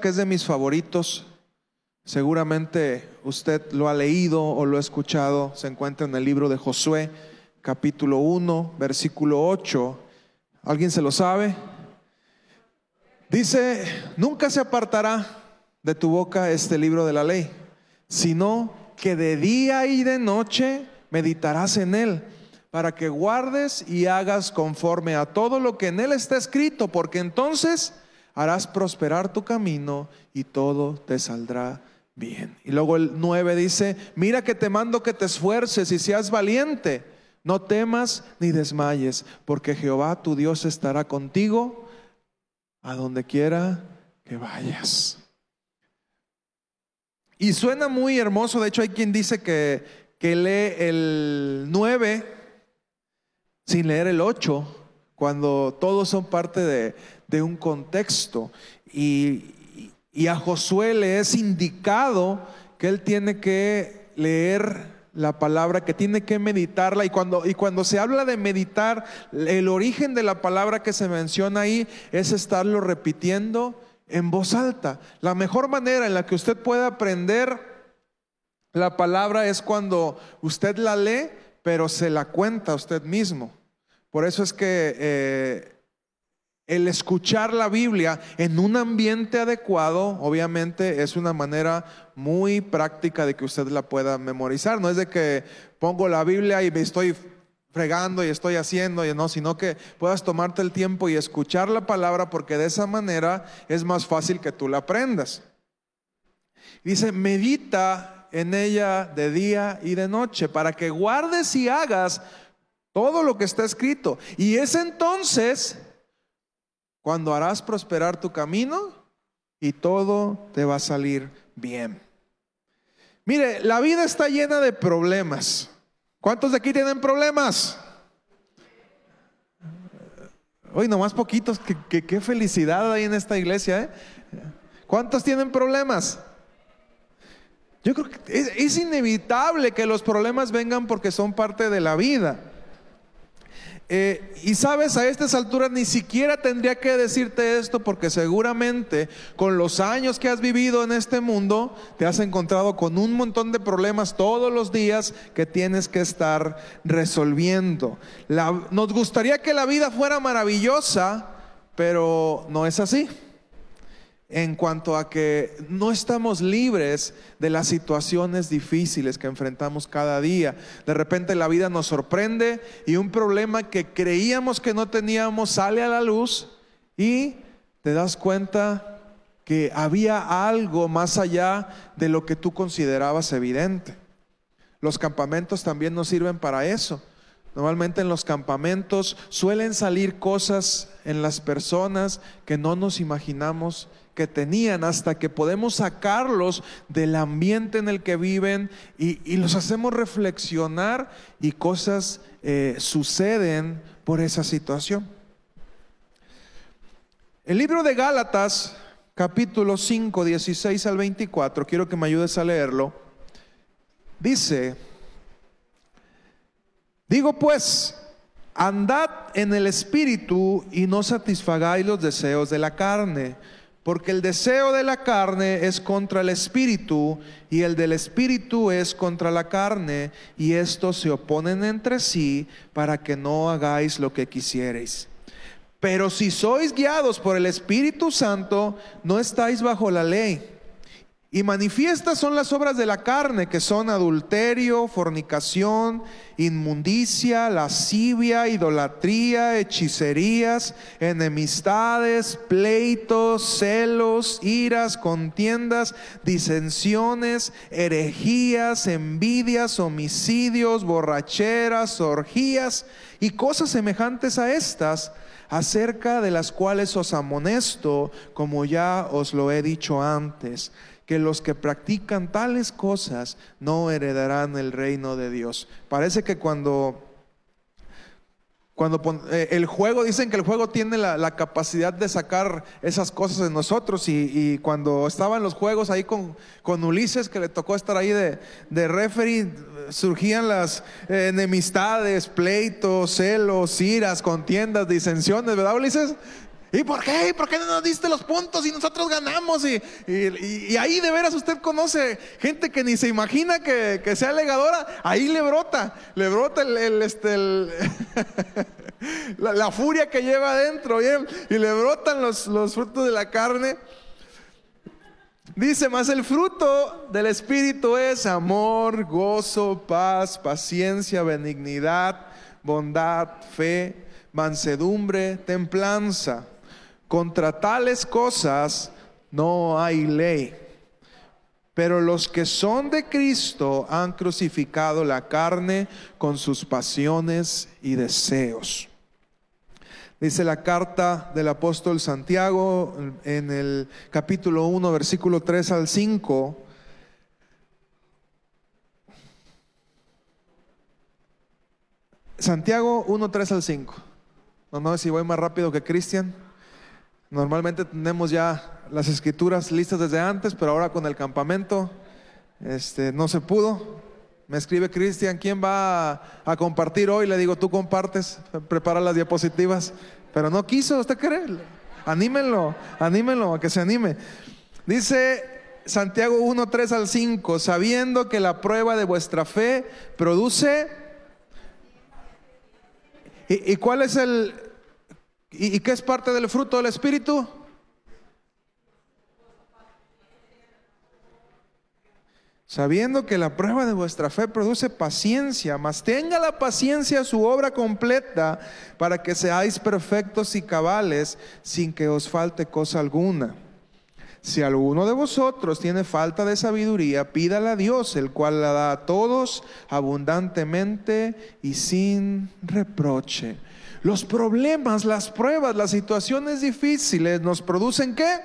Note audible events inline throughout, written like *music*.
que es de mis favoritos. Seguramente usted lo ha leído o lo ha escuchado. Se encuentra en el libro de Josué, capítulo 1, versículo 8. ¿Alguien se lo sabe? Dice, nunca se apartará de tu boca este libro de la ley, sino que de día y de noche meditarás en él, para que guardes y hagas conforme a todo lo que en él está escrito, porque entonces harás prosperar tu camino y todo te saldrá bien. Y luego el 9 dice, mira que te mando que te esfuerces y seas valiente, no temas ni desmayes, porque Jehová tu Dios estará contigo a donde quiera que vayas. Y suena muy hermoso, de hecho hay quien dice que, que lee el 9 sin leer el 8, cuando todos son parte de, de un contexto. Y, y a Josué le es indicado que él tiene que leer la palabra, que tiene que meditarla. Y cuando, y cuando se habla de meditar, el origen de la palabra que se menciona ahí es estarlo repitiendo en voz alta. La mejor manera en la que usted puede aprender la palabra es cuando usted la lee, pero se la cuenta a usted mismo. Por eso es que eh, el escuchar la Biblia en un ambiente adecuado, obviamente es una manera muy práctica de que usted la pueda memorizar. No es de que pongo la Biblia y me estoy fregando y estoy haciendo, y no, sino que puedas tomarte el tiempo y escuchar la palabra porque de esa manera es más fácil que tú la aprendas. Dice, medita en ella de día y de noche para que guardes y hagas todo lo que está escrito. Y es entonces cuando harás prosperar tu camino y todo te va a salir bien. Mire, la vida está llena de problemas. ¿Cuántos de aquí tienen problemas? Hoy nomás poquitos, qué, felicidad hay en esta iglesia. ¿eh? ¿Cuántos tienen problemas? Yo creo que es inevitable que los problemas vengan porque son parte de la vida. Eh, y sabes, a estas alturas ni siquiera tendría que decirte esto porque seguramente con los años que has vivido en este mundo te has encontrado con un montón de problemas todos los días que tienes que estar resolviendo. nos gustaría que la vida fuera maravillosa, pero no es así en cuanto a que no estamos libres de las situaciones difíciles que enfrentamos cada día. De repente la vida nos sorprende y un problema que creíamos que no teníamos sale a la luz y te das cuenta que había algo más allá de lo que tú considerabas evidente. Los campamentos también nos sirven para eso. Normalmente en los campamentos suelen salir cosas en las personas que no nos imaginamos que tenían hasta que podemos sacarlos del ambiente en el que viven y, los hacemos reflexionar y cosas eh, suceden por esa situación. El libro de Gálatas, capítulo 5, 16 al 24, quiero que me ayudes a leerlo, dice, digo pues, andad en el espíritu y no satisfagáis los deseos de la carne porque el deseo de la carne es contra el espíritu y el del espíritu es contra la carne y estos se oponen entre sí para que no hagáis lo que quisierais. Pero si sois guiados por el Espíritu Santo, no estáis bajo la ley. Y manifiestas son las obras de la carne, que son adulterio, fornicación, inmundicia, lascivia, idolatría, hechicerías, enemistades, pleitos, celos, iras, contiendas, disensiones, herejías, envidias, homicidios, borracheras, orgías y cosas semejantes a estas acerca de las cuales os amonesto, como ya os lo he dicho antes que los que practican tales cosas no heredarán el reino de Dios. Parece que cuando cuando eh, el juego, dicen que el juego tiene la, capacidad de sacar esas cosas en nosotros y, cuando estaban los juegos ahí con, con, Ulises, que le tocó estar ahí de, de referee, surgían las enemistades, pleitos, celos, iras, contiendas, disensiones, ¿verdad Ulises? ¿Y por qué? ¿Y por qué no nos diste los puntos y nosotros ganamos? Y, ahí de veras usted conoce gente que ni se imagina que, sea legadora. Ahí le brota, le brota el, este, *laughs* la, furia que lleva adentro y le brotan los frutos de la carne. Dice, más el fruto del Espíritu es amor, gozo, paz, paciencia, benignidad, bondad, fe, mansedumbre, templanza. Contra tales cosas no hay ley. Pero los que son de Cristo han crucificado la carne con sus pasiones y deseos. Dice la carta del apóstol Santiago en el capítulo 1, versículo 3 al 5. Santiago 1, 3 al 5. No, no, si voy más rápido que Cristian. Normalmente tenemos ya las escrituras listas desde antes, pero ahora con el campamento este, no se pudo. Me escribe Cristian, ¿quién va a, compartir hoy? Le digo, tú compartes, prepara las diapositivas. Pero no quiso, ¿usted cree? Anímenlo, anímenlo, a que se anime. Dice Santiago 1, 3 al 5, sabiendo que la prueba de vuestra fe produce... ¿Y, y cuál es el, ¿Y, qué es parte del fruto del Espíritu? Sabiendo que la prueba de vuestra fe produce paciencia, mas tenga la paciencia su obra completa para que seáis perfectos y cabales sin que os falte cosa alguna. Si alguno de vosotros tiene falta de sabiduría, pídala a Dios, el cual la da a todos abundantemente y sin reproche los problemas, las pruebas, las situaciones difíciles nos producen qué?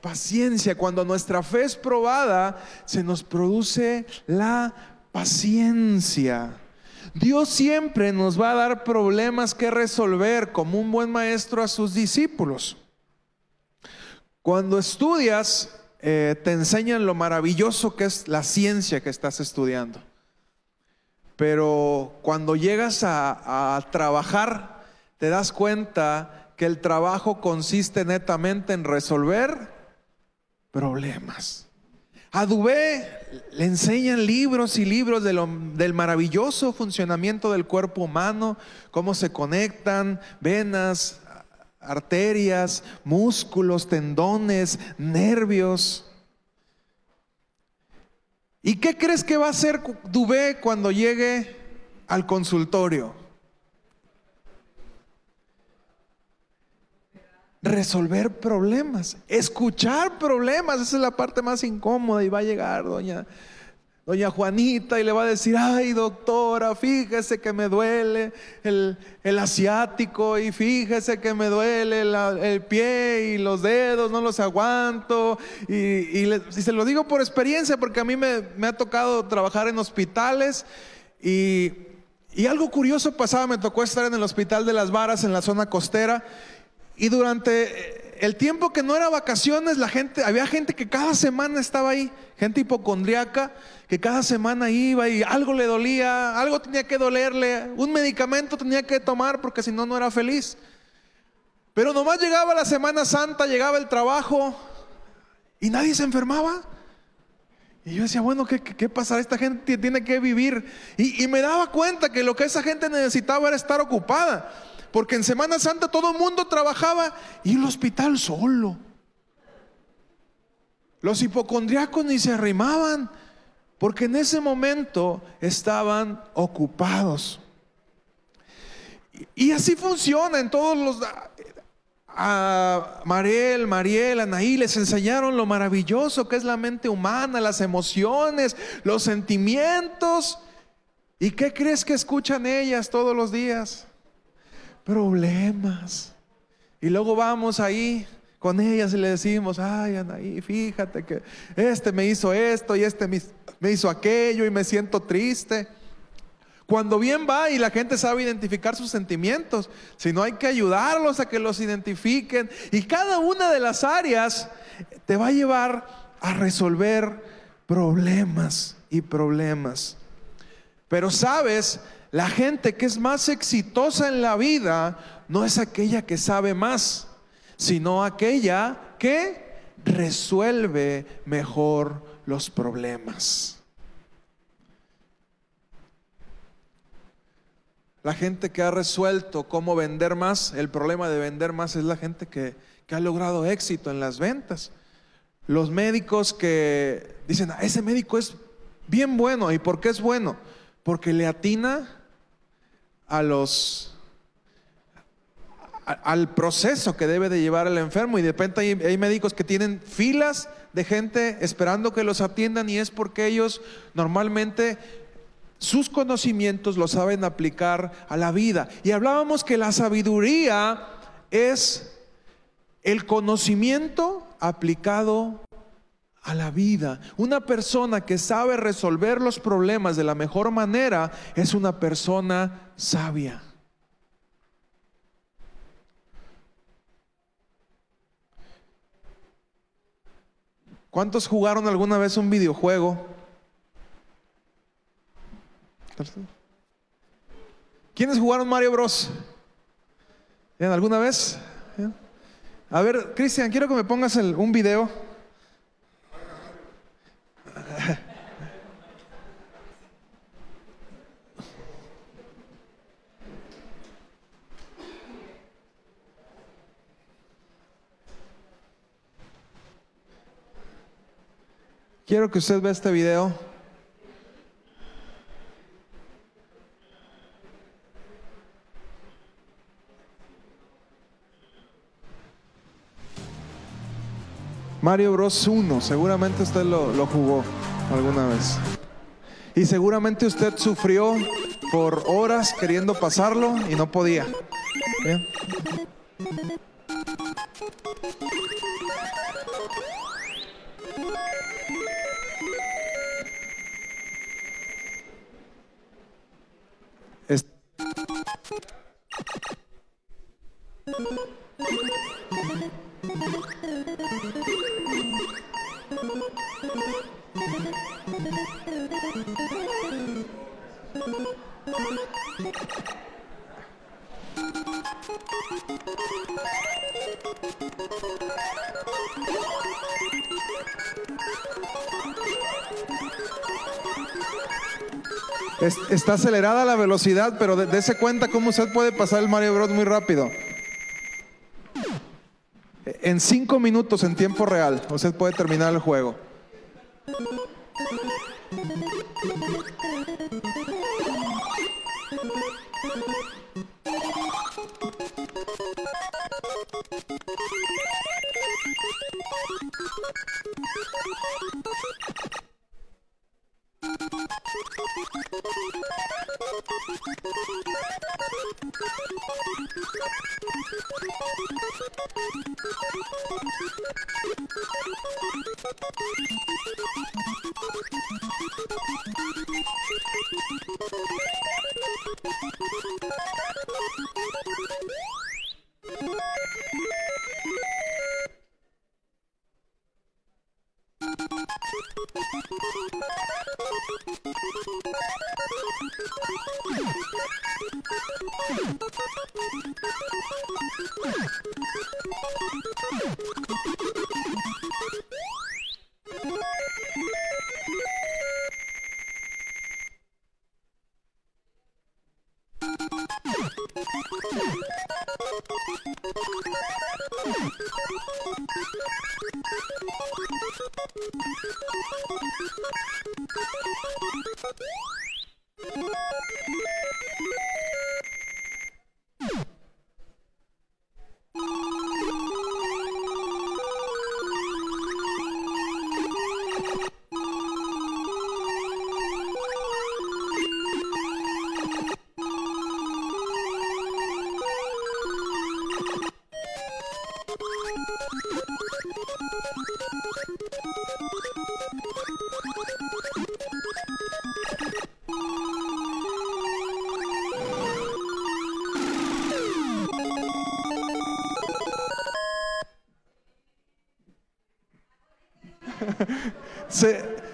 Paciencia. Cuando nuestra fe es probada, se nos produce la paciencia. Dios siempre nos va a dar problemas que resolver como un buen maestro a sus discípulos. Cuando estudias, eh, te enseñan lo maravilloso que es la ciencia que estás estudiando. Pero cuando llegas a, trabajar, te das cuenta que el trabajo consiste netamente en resolver problemas. A Dubé le enseñan libros y libros del maravilloso funcionamiento del cuerpo humano, cómo se conectan venas, arterias, músculos, tendones, nervios. ¿Y qué crees que va a hacer Dubé cuando llegue al consultorio? Resolver problemas, escuchar problemas, esa es la parte más incómoda y va a llegar doña doña Juanita y le va a decir, ay doctora, fíjese que me duele el, asiático y fíjese que me duele el pie y los dedos, no los aguanto. Y, se lo digo por experiencia porque a mí me, ha tocado trabajar en hospitales y, y algo curioso pasaba, me tocó estar en el hospital de las varas en la zona costera y durante el tiempo que no era vacaciones, la gente, había gente que cada semana estaba ahí, gente hipocondriaca que cada semana iba y algo le dolía, algo tenía que dolerle, un medicamento tenía que tomar porque si no, no era feliz. Pero nomás llegaba la Semana Santa, llegaba el trabajo y nadie se enfermaba. Y yo decía, bueno, ¿qué, qué, pasa? Esta gente tiene que vivir. Y, me daba cuenta que lo que esa gente necesitaba era estar ocupada. Porque en Semana Santa todo el mundo trabajaba y el hospital solo. Los hipocondriacos ni se arrimaban porque en ese momento estaban ocupados. Y así funciona en todos los... A Mariel, Mariel, Anaí les enseñaron lo maravilloso que es la mente humana, las emociones, los sentimientos. ¿Y qué crees que escuchan ellas todos los días? Problemas. Y luego vamos ahí con ellas y le decimos, ay Anaí, fíjate que este me hizo esto y este me, hizo aquello y me siento triste. Cuando bien va y la gente sabe identificar sus sentimientos, si no hay que ayudarlos a que los identifiquen. Y cada una de las áreas te va a llevar a resolver problemas y problemas. Pero sabes, la gente que es más exitosa en la vida no es aquella que sabe más, sino aquella que resuelve mejor los problemas. La gente que ha resuelto cómo vender más, el problema de vender más es la gente que, que ha logrado éxito en las ventas. Los médicos que dicen, ah, ese médico es bien bueno. ¿Y por qué es bueno? Porque le atina a los al proceso que debe de llevar el enfermo y de repente hay, hay, médicos que tienen filas de gente esperando que los atiendan y es porque ellos normalmente sus conocimientos los saben aplicar a la vida. Y hablábamos que la sabiduría es el conocimiento aplicado a la vida. Una persona que sabe resolver los problemas de la mejor manera es una persona sabia. ¿Cuántos jugaron alguna vez un videojuego? ¿Quiénes jugaron Mario Bros? ¿Alguna vez? A ver, Cristian, quiero que me pongas un video. Quiero que usted vea este video. Mario Bros 1, seguramente usted lo, jugó alguna vez. Y seguramente usted sufrió por horas queriendo pasarlo y no podía. Está acelerada la velocidad, pero dése cuenta cómo usted puede pasar el Mario Bros muy rápido. En cinco minutos en tiempo real, usted puede terminar el juego.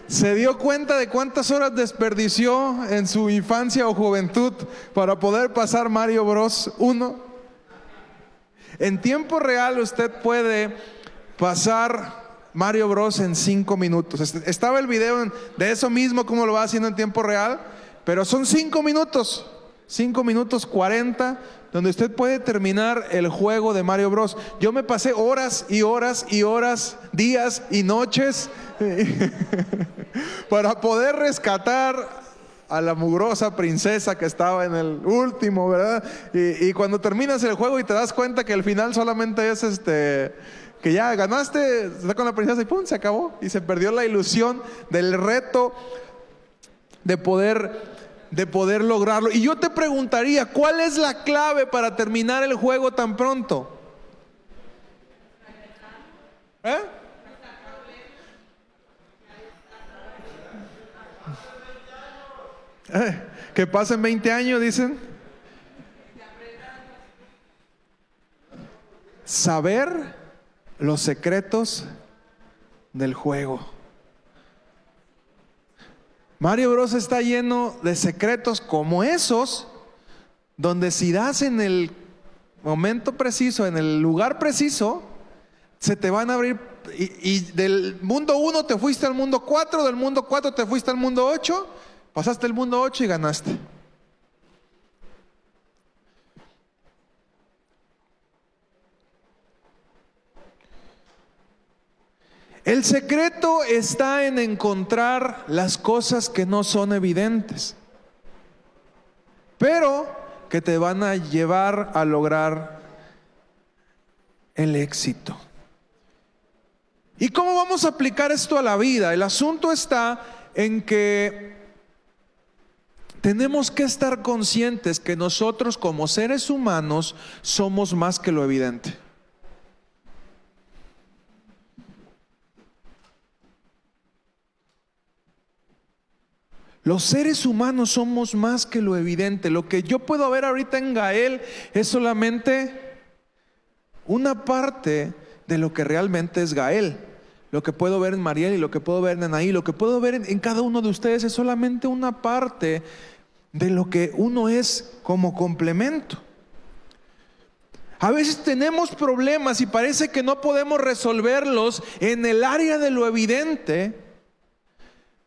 Se, dio cuenta de cuántas horas desperdició en su infancia o juventud para poder pasar Mario Bros 1. En tiempo real usted puede pasar Mario Bros en cinco minutos. Estaba el video de eso mismo, como lo va haciendo en tiempo real, pero son cinco minutos, cinco minutos cuarenta, donde usted puede terminar el juego de Mario Bros. Yo me pasé horas y horas y horas, días y noches *laughs* para poder rescatar a la mugrosa princesa que estaba en el último, ¿verdad? Y, cuando terminas el juego y te das cuenta que el final solamente es este, que ya ganaste, está con la princesa y pum, se acabó. Y se perdió la ilusión del reto de poder, de poder lograrlo. Y yo te preguntaría, ¿cuál es la clave para terminar el juego tan pronto? ¿Eh? Eh, que pasen 20 años, dicen. Saber los secretos del juego. Mario Bros está lleno de secretos como esos, donde si das en el momento preciso, en el lugar preciso, se te van a abrir. Y, del mundo 1 te fuiste al mundo 4, del mundo 4 te fuiste al mundo 8 Pasaste el mundo 8 y ganaste. El secreto está en encontrar las cosas que no son evidentes, pero que te van a llevar a lograr el éxito. ¿Y cómo vamos a aplicar esto a la vida? El asunto está en que tenemos que estar conscientes que nosotros como seres humanos somos más que lo evidente. Los seres humanos somos más que lo evidente. Lo que yo puedo ver ahorita en Gael es solamente una parte de lo que realmente es Gael. Lo que puedo ver en Mariel y lo que puedo ver en Anaí, lo que puedo ver en, en cada uno de ustedes es solamente una parte de lo que uno es como complemento. A veces tenemos problemas y parece que no podemos resolverlos en el área de lo evidente,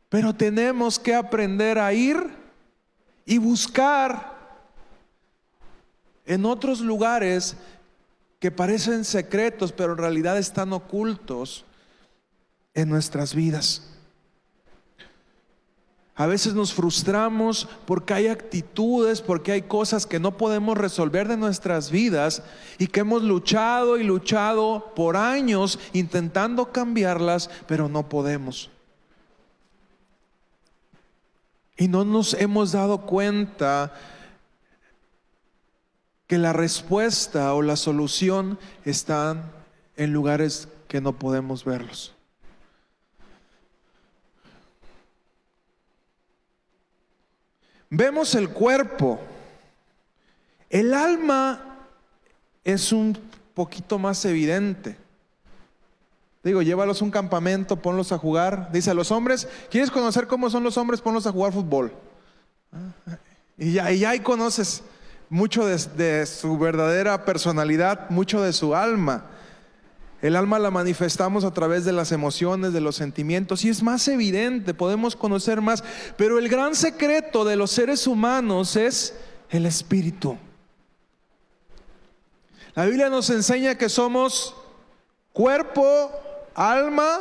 pero tenemos que aprender a ir y buscar en otros lugares que parecen secretos, pero en realidad están ocultos en nuestras vidas. A veces nos frustramos porque hay actitudes, porque hay cosas que no podemos resolver de nuestras vidas y que hemos luchado y luchado por años intentando cambiarlas, pero no podemos. Y no nos hemos dado cuenta que la respuesta o la solución están en lugares que no podemos verlos. Vemos el cuerpo. El alma es un poquito más evidente. Digo, llévalos a un campamento, ponlos a jugar. Dice a los hombres, ¿quieres conocer cómo son los hombres? Ponlos a jugar fútbol. Y ya, y ahí conoces mucho de su verdadera personalidad, mucho de su alma. El alma la manifestamos a través de las emociones, de los sentimientos, y es más evidente, podemos conocer más. Pero el gran secreto de los seres humanos es el espíritu. La Biblia nos enseña que somos cuerpo, alma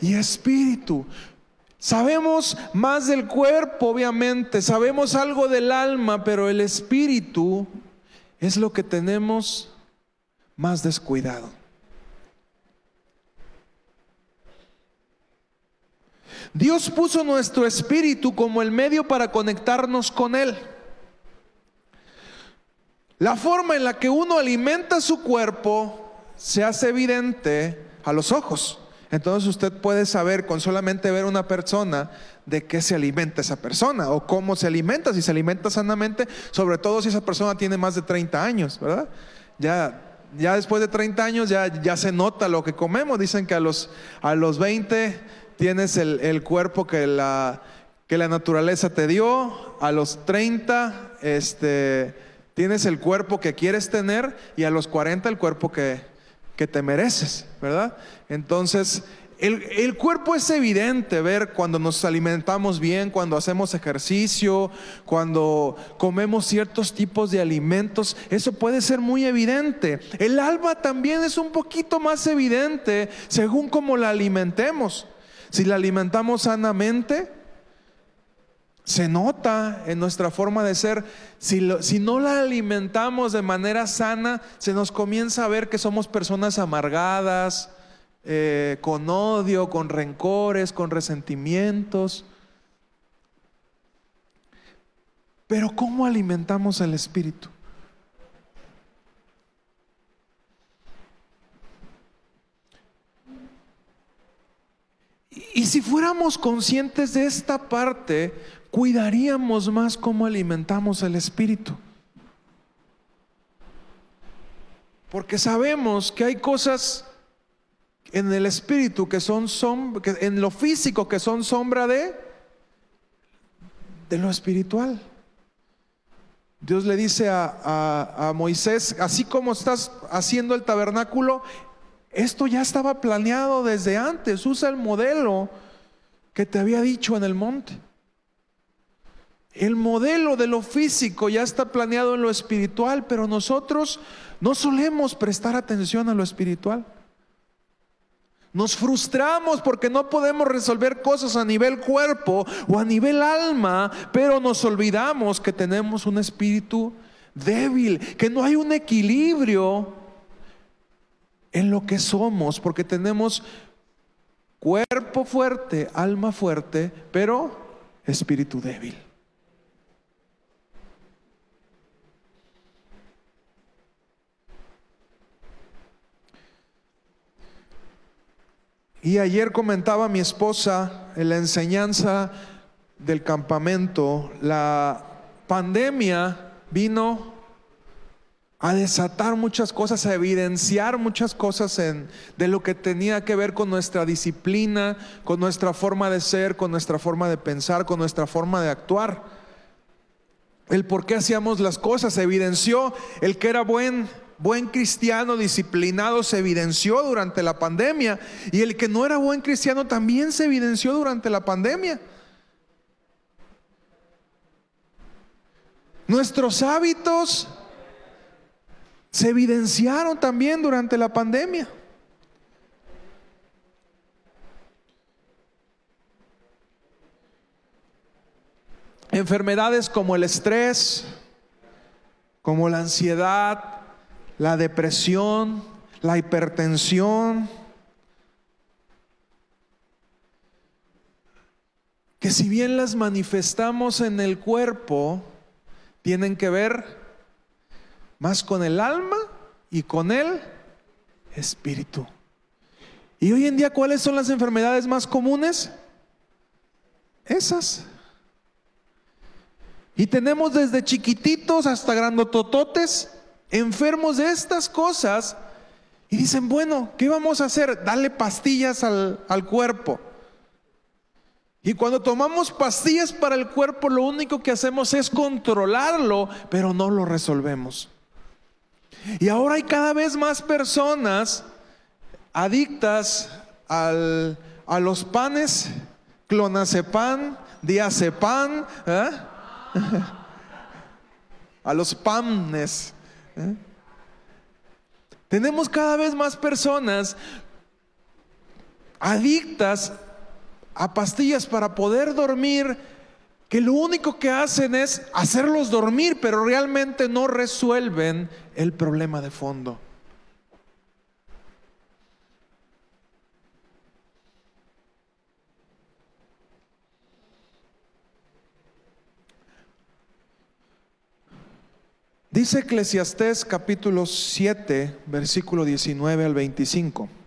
y espíritu. Sabemos más del cuerpo, obviamente, sabemos algo del alma, pero el espíritu es lo que tenemos más descuidado. Dios puso nuestro espíritu como el medio para conectarnos con Él. La forma en la que uno alimenta su cuerpo se hace evidente a los ojos. Entonces usted puede saber con solamente ver una persona de qué se alimenta esa persona o cómo se alimenta, si se alimenta sanamente, sobre todo si esa persona tiene más de 30 años, ¿verdad? Ya, ya después de 30 años ya, ya se nota lo que comemos. Dicen que a los, a los 20 tienes el, cuerpo que la, que la naturaleza te dio, a los 30 este, Tienes el cuerpo que quieres tener y a los 40 el cuerpo que, que te mereces, ¿verdad? Entonces, el, cuerpo es evidente ver cuando nos alimentamos bien, cuando hacemos ejercicio, cuando comemos ciertos tipos de alimentos. Eso puede ser muy evidente. El alma también es un poquito más evidente según cómo la alimentemos. Si la alimentamos sanamente, se nota en nuestra forma de ser. Si, no la alimentamos de manera sana, se nos comienza a ver que somos personas amargadas, eh, con odio, con rencores, con resentimientos. Pero ¿cómo alimentamos el espíritu? Y si fuéramos conscientes de esta parte, cuidaríamos más cómo alimentamos el espíritu. Porque sabemos que hay cosas en el espíritu que son sombra, en lo físico que son sombra de, de lo espiritual. Dios le dice a, a, Moisés, así como estás haciendo el tabernáculo, esto ya estaba planeado desde antes, usa el modelo que te había dicho en el monte. El modelo de lo físico ya está planeado en lo espiritual, pero nosotros no solemos prestar atención a lo espiritual. Nos frustramos porque no podemos resolver cosas a nivel cuerpo o a nivel alma, pero nos olvidamos que tenemos un espíritu débil, que no hay un equilibrio en lo que somos, porque tenemos cuerpo fuerte, alma fuerte, pero espíritu débil. Y ayer comentaba mi esposa en la enseñanza del campamento, la pandemia vino a desatar muchas cosas, a evidenciar muchas cosas de lo que tenía que ver con nuestra disciplina, con nuestra forma de ser, con nuestra forma de pensar, con nuestra forma de actuar. El por qué hacíamos las cosas, evidenció el que era buen buen cristiano disciplinado se evidenció durante la pandemia y el que no era buen cristiano también se evidenció durante la pandemia. Nuestros hábitos se evidenciaron también durante la pandemia. Enfermedades como el estrés, como la ansiedad, la depresión, la hipertensión, que si bien las manifestamos en el cuerpo, tienen que ver más con el alma y con el espíritu. Y hoy en día, ¿cuáles son las enfermedades más comunes? Esas. Y tenemos desde chiquititos hasta grandotototes enfermos de estas cosas y dicen, bueno, ¿qué vamos a hacer? Darle pastillas al, al cuerpo. Y cuando tomamos pastillas para el cuerpo, lo único que hacemos es controlarlo, pero no lo resolvemos. Y ahora hay cada vez más personas adictas al, a los panes, clonazepam, diazepam, ¿eh? *laughs* a los panes. ¿Eh? Tenemos cada vez más personas adictas a pastillas para poder dormir, que lo único que hacen es hacerlos dormir, pero realmente no resuelven el problema de fondo. Dice Eclesiastés capítulo 7, versículo 19 al 25.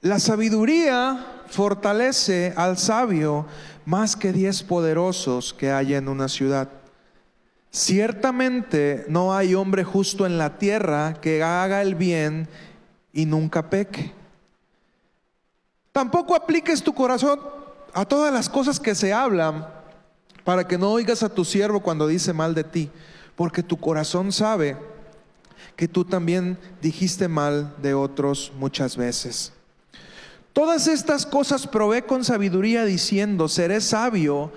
La sabiduría fortalece al sabio más que diez poderosos que hay en una ciudad. Ciertamente no hay hombre justo en la tierra que haga el bien y nunca peque. Tampoco apliques tu corazón a todas las cosas que se hablan, para que no oigas a tu siervo cuando dice mal de ti, porque tu corazón sabe que tú también dijiste mal de otros muchas veces. Todas estas cosas probé con sabiduría diciendo, seré sabio,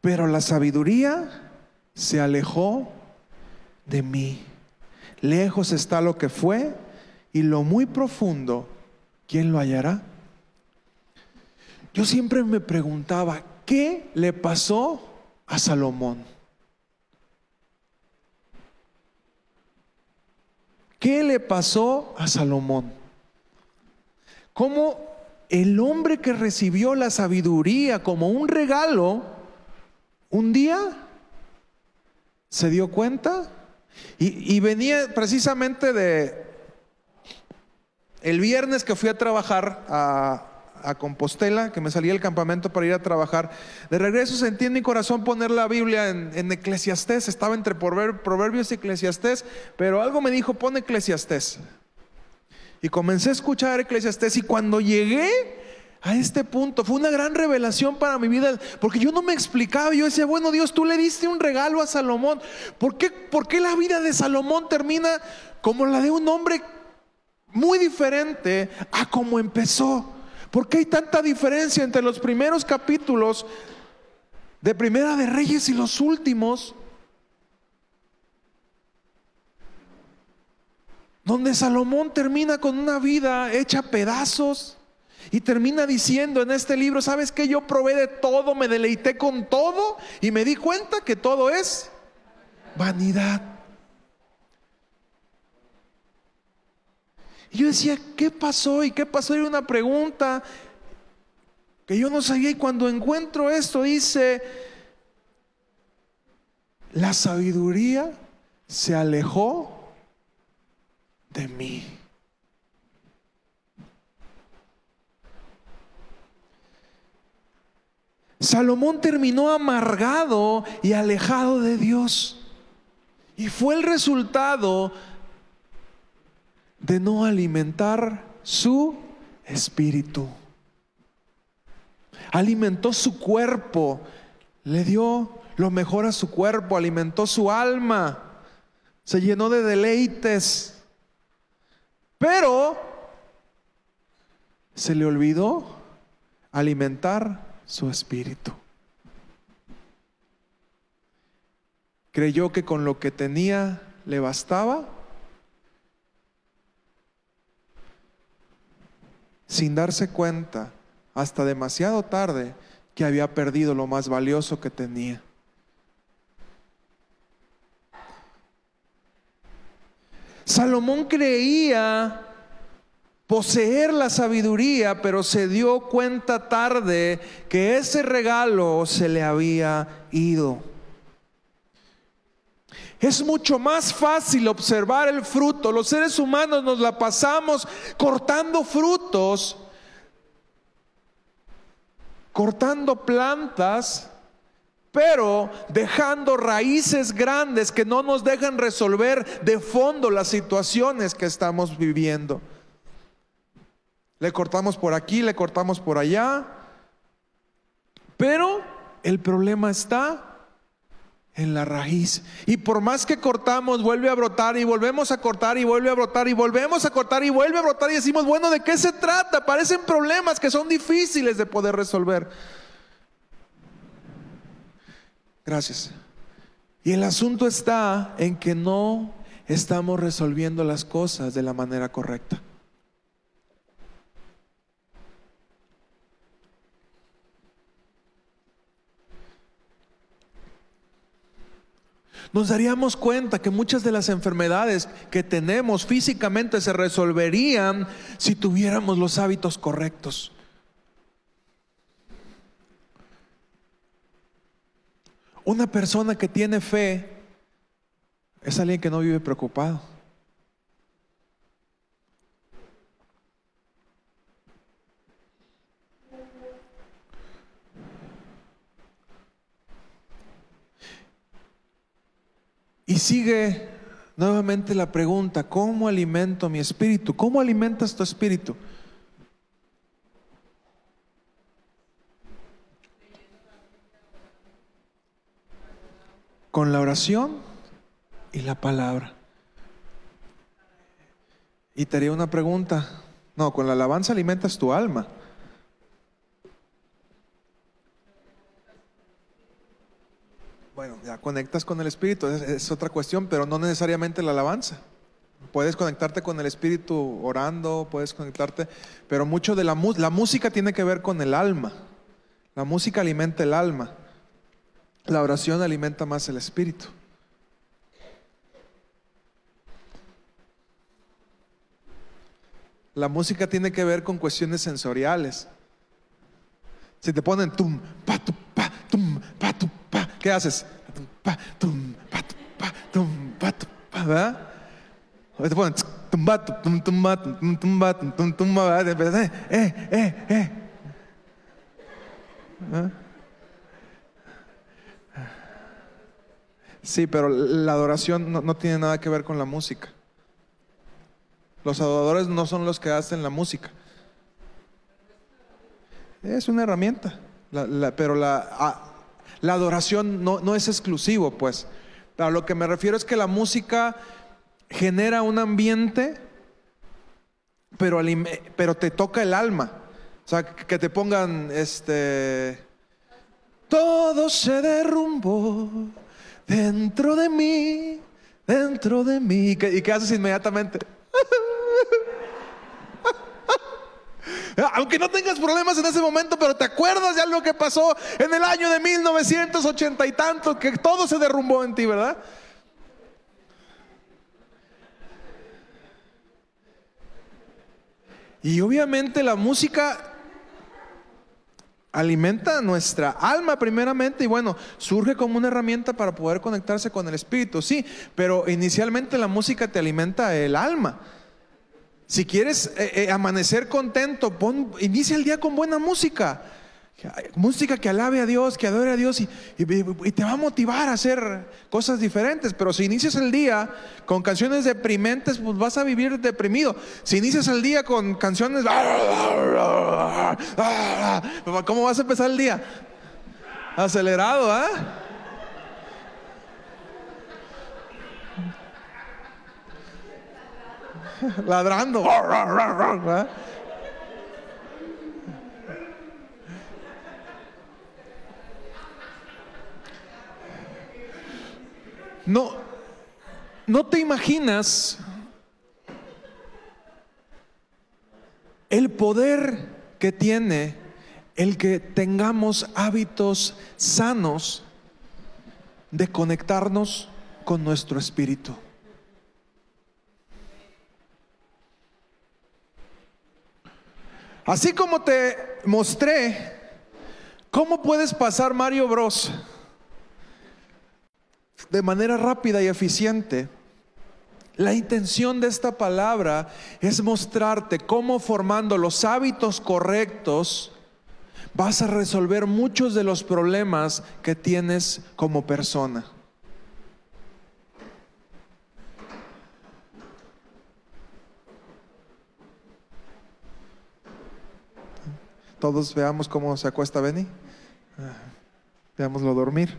pero la sabiduría se alejó de mí. Lejos está lo que fue y lo muy profundo, ¿quién lo hallará? Yo siempre me preguntaba, ¿qué le pasó a Salomón? ¿Qué le pasó a Salomón? ¿Cómo el hombre que recibió la sabiduría como un regalo, un día se dio cuenta y, venía precisamente de el viernes que fui a trabajar a, Compostela, que me salí del campamento para ir a trabajar. De regreso sentí en mi corazón poner la Biblia en, en Eclesiastés. Estaba entre Proverbios y Eclesiastés, pero algo me dijo, pon Eclesiastés. Y comencé a escuchar Eclesiastés y cuando llegué a este punto fue una gran revelación para mi vida, porque yo no me explicaba, yo decía, bueno Dios, tú le diste un regalo a Salomón, ¿por qué, por qué la vida de Salomón termina como la de un hombre muy diferente a como empezó? ¿Por qué hay tanta diferencia entre los primeros capítulos de Primera de Reyes y los últimos? Donde Salomón termina con una vida hecha pedazos y termina diciendo en este libro, ¿sabes que Yo probé de todo, me deleité con todo y me di cuenta que todo es vanidad. Y yo decía, ¿qué pasó? ¿Y qué pasó? Y una pregunta que yo no sabía y cuando encuentro esto dice, la sabiduría se alejó de mí. Salomón terminó amargado y alejado de Dios. Y fue el resultado de no alimentar su espíritu. Alimentó su cuerpo, le dio lo mejor a su cuerpo, alimentó su alma, se llenó de deleites pero se le olvidó alimentar su espíritu. Creyó que con lo que tenía le bastaba sin darse cuenta hasta demasiado tarde que había perdido lo más valioso que tenía. Salomón creía poseer la sabiduría, pero se dio cuenta tarde que ese regalo se le había ido. Es mucho más fácil observar el fruto. Los seres humanos nos la pasamos cortando frutos, cortando plantas pero dejando raíces grandes que no nos dejan resolver de fondo las situaciones que estamos viviendo. Le cortamos por aquí, le cortamos por allá, pero el problema está en la raíz. Y por más que cortamos, vuelve a brotar y volvemos a cortar y vuelve a brotar y volvemos a cortar y vuelve a brotar y decimos, bueno, ¿de qué se trata? Parecen problemas que son difíciles de poder resolver. Gracias. Y el asunto está en que no estamos resolviendo las cosas de la manera correcta. nos daríamos cuenta que muchas de las enfermedades que tenemos físicamente se resolverían si tuviéramos los hábitos correctos. Una persona que tiene fe es alguien que no vive preocupado. Y sigue nuevamente la pregunta, ¿cómo alimento mi espíritu? ¿Cómo alimentas tu espíritu? Con la oración y la palabra. Y te haría una pregunta. No, con la alabanza alimentas tu alma. Bueno, ya conectas con el Espíritu, es, otra cuestión, pero no necesariamente la alabanza. Puedes conectarte con el Espíritu orando, puedes conectarte, pero mucho de la, la música tiene que ver con el alma. La música alimenta el alma. La oración alimenta más el Espíritu. La música tiene que ver con cuestiones sensoriales. Si te ponen tum, pa, tu, pa, tum, pa, tu, pa, ¿qué haces? Pa, tum, pa, tu, pa, tum, pa, tu, pa, ¿verdad? O te ponen tum, ba, tum, tum, tum, tum, ba, tum, tum, tum, ba, eh, eh, eh, eh. Sí, pero la adoración no, no tiene nada que ver con la música. Los adoradores no son los que hacen la música. Es una herramienta, pero la, la adoración no, no, es exclusivo, pues. A lo que me refiero es que la música genera un ambiente, pero, pero te toca el alma. O sea, que te pongan, este, todo se derrumbó dentro de mí, dentro de mí. ¿Y qué haces inmediatamente? *laughs* Aunque no tengas problemas en ese momento, pero te acuerdas de algo que pasó en el año de 1980 y tanto, que todo se derrumbó en ti, ¿verdad? Y obviamente la música alimenta nuestra alma primeramente y bueno, surge como una herramienta para poder conectarse con el espíritu, sí, pero inicialmente la música te alimenta el alma. Si quieres eh, eh, amanecer contento, pon, inicia el día con buena música. Música que alabe a Dios, que adore a Dios y, te va a motivar a hacer cosas diferentes. Pero si inicias el día con canciones deprimentes, pues vas a vivir deprimido. Si inicias el día con canciones... ¿Cómo vas a empezar el día? Acelerado, ¿ah? ladrando. No, no te imaginas el poder que tiene el que tengamos hábitos sanos de conectarnos con nuestro espíritu. Así como te mostré cómo puedes pasar Mario Bros de manera rápida y eficiente, la intención de esta palabra es mostrarte cómo formando los hábitos correctos vas a resolver muchos de los problemas que tienes como persona. Todos veamos cómo se acuesta Benny. Ah, veámoslo dormir.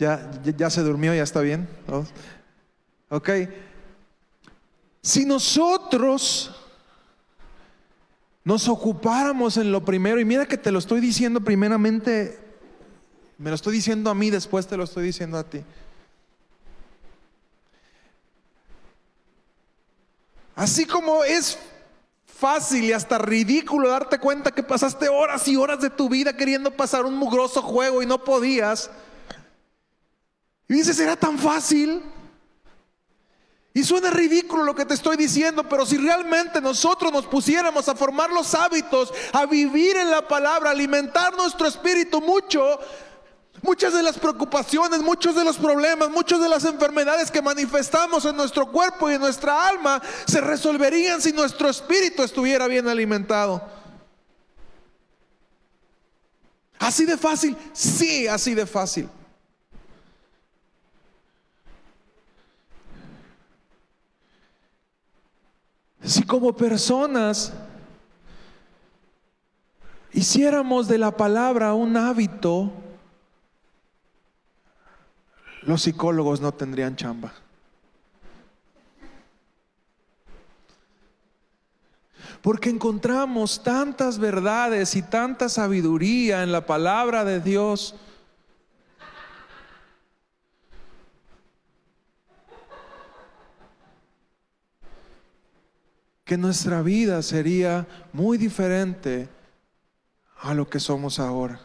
Ya, se durmió, ya está bien. Ok. Si nosotros nos ocupáramos en lo primero, y mira que te lo estoy diciendo primeramente, me lo estoy diciendo a mí, después te lo estoy diciendo a ti. Así como es fácil y hasta ridículo darte cuenta que pasaste horas y horas de tu vida queriendo pasar un mugroso juego y no podías. Y dices, ¿era tan fácil? Y suena ridículo lo que te estoy diciendo, pero si realmente nosotros nos pusiéramos a formar los hábitos, a vivir en la palabra, alimentar nuestro espíritu mucho, Muchas de las preocupaciones, muchos de los problemas, muchas de las enfermedades que manifestamos en nuestro cuerpo y en nuestra alma se resolverían si nuestro espíritu estuviera bien alimentado. ¿Así de fácil? Sí, así de fácil. Si como personas hiciéramos de la palabra un hábito, los psicólogos no tendrían chamba. Porque encontramos tantas verdades y tanta sabiduría en la palabra de Dios. Que nuestra vida sería muy diferente a lo que somos ahora.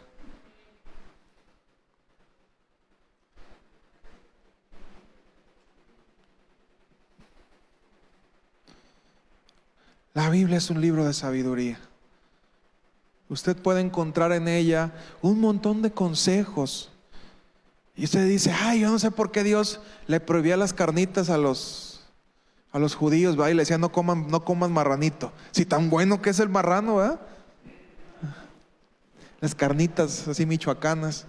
La Biblia es un libro de sabiduría. Usted puede encontrar en ella un montón de consejos. Y usted dice, ay, yo no sé por qué Dios le prohibía las carnitas a los, a los judíos, ¿va? y le decía, no coman, no coman marranito. Si tan bueno que es el marrano, ¿verdad? Las carnitas así michoacanas,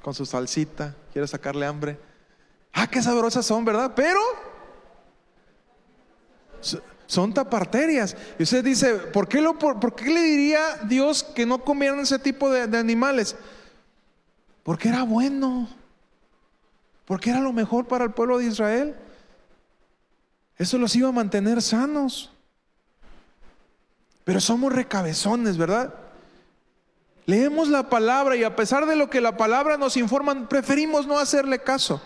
con su salsita, quiero sacarle hambre. Ah, qué sabrosas son, ¿verdad? Pero son taparterias. Y usted dice, ¿por qué, lo, por, qué le diría Dios que no comieran ese tipo de, de animales? Porque era bueno. Porque era lo mejor para el pueblo de Israel. Eso los iba a mantener sanos. Pero somos recabezones, ¿verdad? Leemos la palabra y a pesar de lo que la palabra nos informa, preferimos no hacerle caso.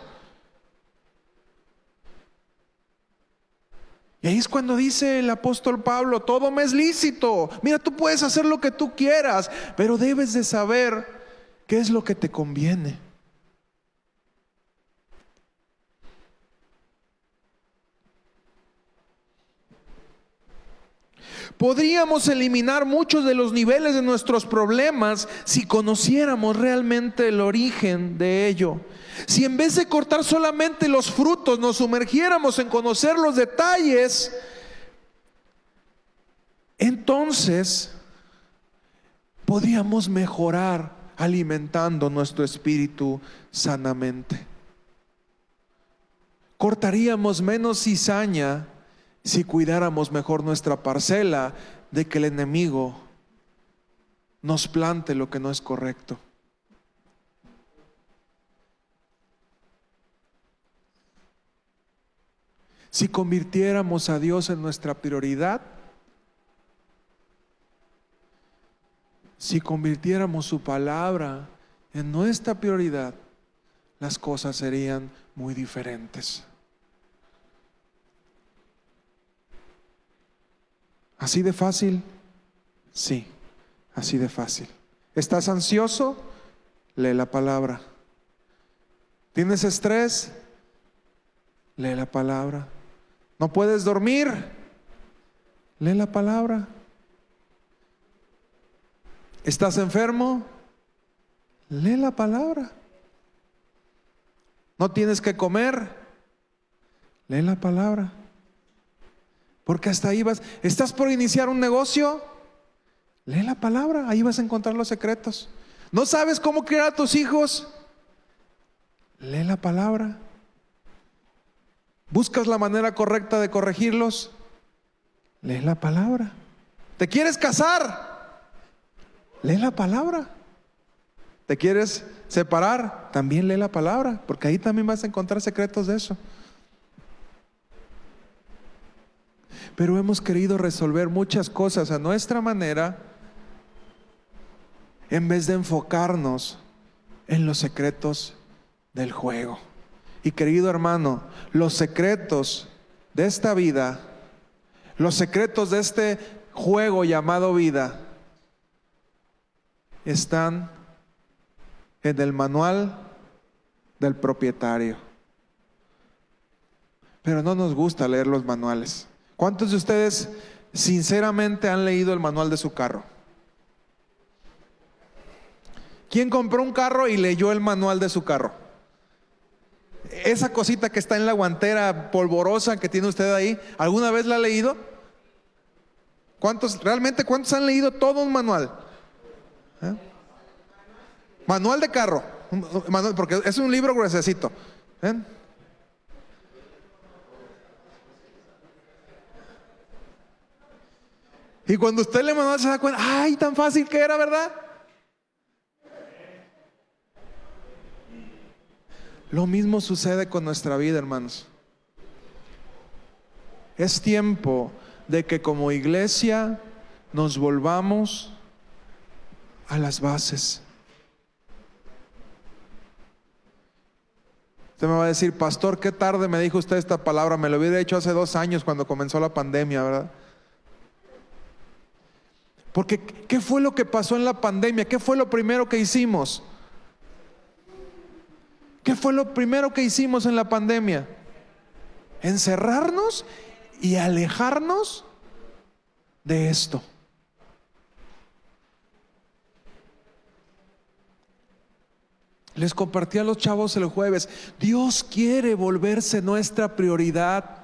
Y ahí es cuando dice el apóstol Pablo, todo me es lícito. Mira, tú puedes hacer lo que tú quieras, pero debes de saber qué es lo que te conviene. Podríamos eliminar muchos de los niveles de nuestros problemas si conociéramos realmente el origen de ello. Si en vez de cortar solamente los frutos nos sumergiéramos en conocer los detalles, entonces podríamos mejorar alimentando nuestro espíritu sanamente. Cortaríamos menos cizaña si cuidáramos mejor nuestra parcela de que el enemigo nos plante lo que no es correcto. Si convirtiéramos a Dios en nuestra prioridad, si convirtiéramos su palabra en nuestra prioridad, las cosas serían muy diferentes. ¿Así de fácil? Sí, así de fácil. ¿Estás ansioso? Lee la palabra. ¿Tienes estrés? Lee la palabra. ¿No puedes dormir? Lee la palabra. ¿Estás enfermo? Lee la palabra. ¿No tienes que comer? Lee la palabra. Porque hasta ahí vas. ¿Estás por iniciar un negocio? Lee la palabra, ahí vas a encontrar los secretos. ¿No sabes cómo criar a tus hijos? Lee la palabra. ¿Buscas la manera correcta de corregirlos? Lee la palabra. ¿Te quieres casar? Lee la palabra. ¿Te quieres separar? También lee la palabra, porque ahí también vas a encontrar secretos de eso. Pero hemos querido resolver muchas cosas a nuestra manera en vez de enfocarnos en los secretos del juego. Y querido hermano, los secretos de esta vida, los secretos de este juego llamado vida, están en el manual del propietario. Pero no nos gusta leer los manuales. ¿Cuántos de ustedes sinceramente han leído el manual de su carro? ¿Quién compró un carro y leyó el manual de su carro? esa cosita que está en la guantera polvorosa que tiene usted ahí, ¿alguna vez la ha leído? ¿Cuántos, realmente cuántos han leído todo un manual? ¿Eh? Manual de carro, porque es un libro gruesecito. ¿eh? Y cuando usted le manual se da cuenta, ay, tan fácil que era, ¿verdad? Lo mismo sucede con nuestra vida, hermanos. Es tiempo de que como iglesia nos volvamos a las bases. Usted me va a decir, pastor, qué tarde me dijo usted esta palabra, me lo hubiera dicho hace dos años cuando comenzó la pandemia, ¿verdad? Porque, ¿qué fue lo que pasó en la pandemia? ¿Qué fue lo primero que hicimos? ¿Qué fue lo primero que hicimos en la pandemia? Encerrarnos y alejarnos de esto. Les compartí a los chavos el jueves, Dios quiere volverse nuestra prioridad.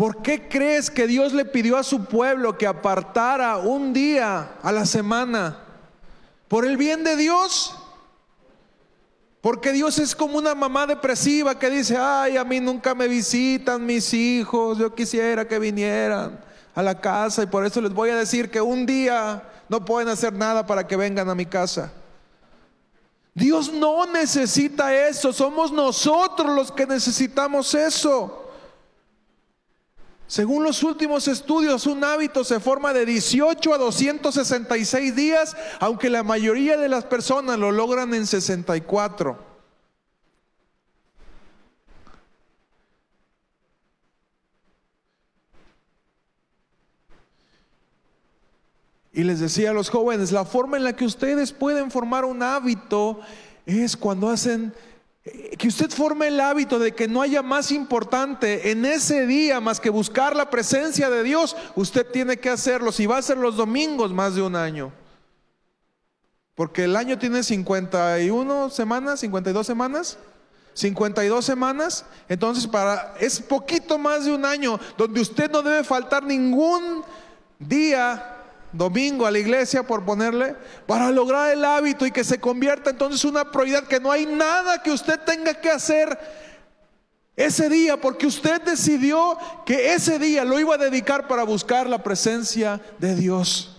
¿Por qué crees que Dios le pidió a su pueblo que apartara un día a la semana? ¿Por el bien de Dios? Porque Dios es como una mamá depresiva que dice, ay, a mí nunca me visitan mis hijos, yo quisiera que vinieran a la casa y por eso les voy a decir que un día no pueden hacer nada para que vengan a mi casa. Dios no necesita eso, somos nosotros los que necesitamos eso. Según los últimos estudios, un hábito se forma de 18 a 266 días, aunque la mayoría de las personas lo logran en 64. Y les decía a los jóvenes, la forma en la que ustedes pueden formar un hábito es cuando hacen, que usted forme el hábito de que no haya más importante en ese día más que buscar la presencia de Dios. Usted tiene que hacerlo. Si va a ser los domingos, más de un año. Porque el año tiene 51 semanas, 52 semanas. 52 semanas, entonces para es poquito más de un año donde usted no debe faltar ningún día domingo a la iglesia, por ponerle, para lograr el hábito y que se convierta entonces una prioridad, que no hay nada que usted tenga que hacer ese día, porque usted decidió que ese día lo iba a dedicar para buscar la presencia de Dios.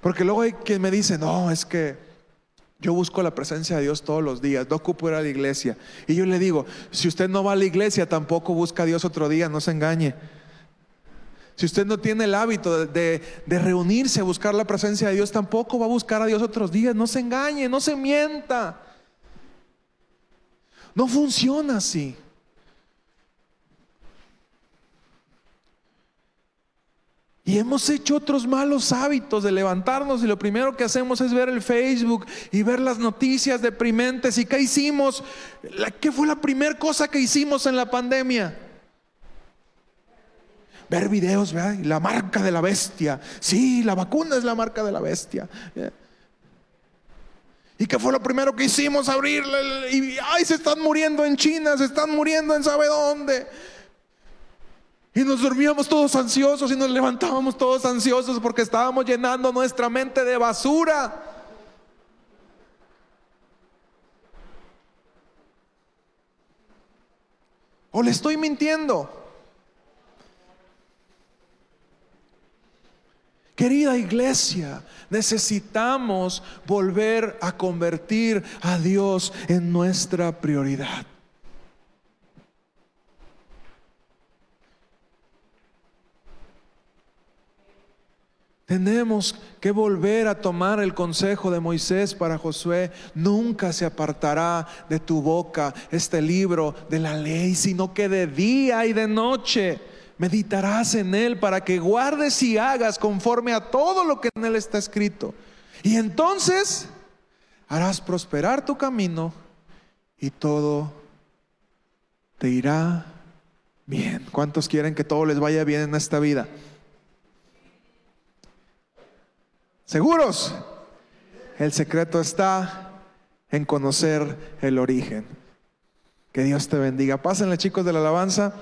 Porque luego hay quien me dice, no, es que yo busco la presencia de Dios todos los días, no ocupo ir a la iglesia. Y yo le digo, si usted no va a la iglesia, tampoco busca a Dios otro día, no se engañe. Si usted no tiene el hábito de, reunirse a buscar la presencia de Dios, tampoco va a buscar a Dios otros días. No se engañe, no se mienta. No funciona así. Y hemos hecho otros malos hábitos de levantarnos y lo primero que hacemos es ver el Facebook y ver las noticias deprimentes. ¿Y qué hicimos? ¿Qué fue la primera cosa que hicimos en la pandemia? Ver videos, ¿verdad? la marca de la bestia. Sí, la vacuna es la marca de la bestia. ¿Y qué fue lo primero que hicimos? Abrirle y ay, se están muriendo en China, se están muriendo en sabe dónde. Y nos dormíamos todos ansiosos y nos levantábamos todos ansiosos porque estábamos llenando nuestra mente de basura. ¿O le estoy mintiendo? Querida iglesia, necesitamos volver a convertir a Dios en nuestra prioridad. Tenemos que volver a tomar el consejo de Moisés para Josué. Nunca se apartará de tu boca este libro de la ley, sino que de día y de noche meditarás en él para que guardes y hagas conforme a todo lo que en él está escrito. Y entonces harás prosperar tu camino y todo te irá bien. ¿Cuántos quieren que todo les vaya bien en esta vida? ¿Seguros? El secreto está en conocer el origen. Que Dios te bendiga. Pásenle chicos de la alabanza.